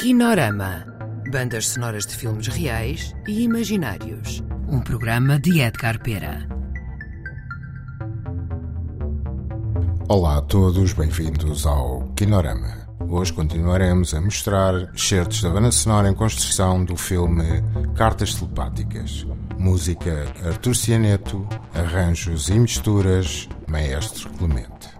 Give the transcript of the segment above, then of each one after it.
Kinorama. Bandas sonoras de filmes reais e imaginários. Um programa de Edgar Pera. Olá a todos, bem-vindos ao Kinorama. Hoje continuaremos a mostrar certos da banda sonora em construção do filme Cartas Telepáticas. Música Artur Cianeto, arranjos e misturas Maestro Clemente.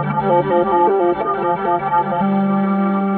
Thank you.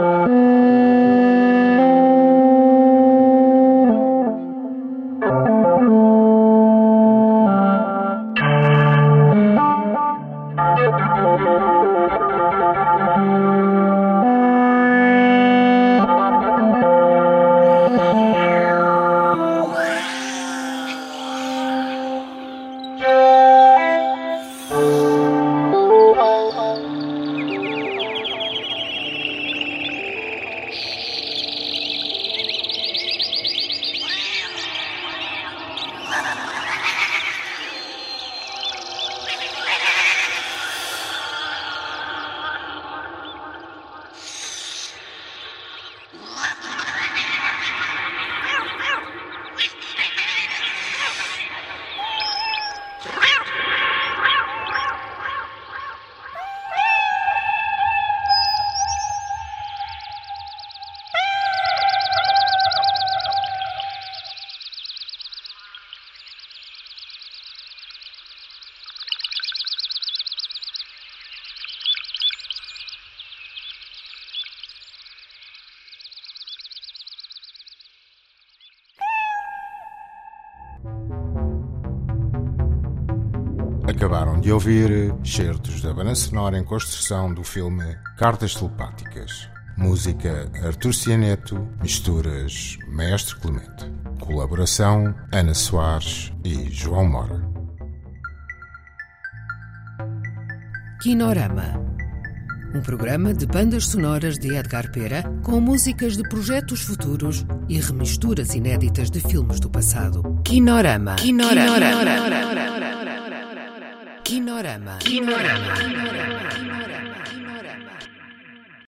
Acabaram de ouvir certos da banda sonora em construção do filme Cartas Telepáticas. Música Artur Cianeto, misturas Mestre Clemente. Colaboração Ana Soares e João Mora. Kinorama. um programa de bandas sonoras de Edgar Pera com músicas de projetos futuros e remisturas inéditas de filmes do passado. Kinorama. Kinorama. Kinorama. Kinorama. Kinorama. Kinorama.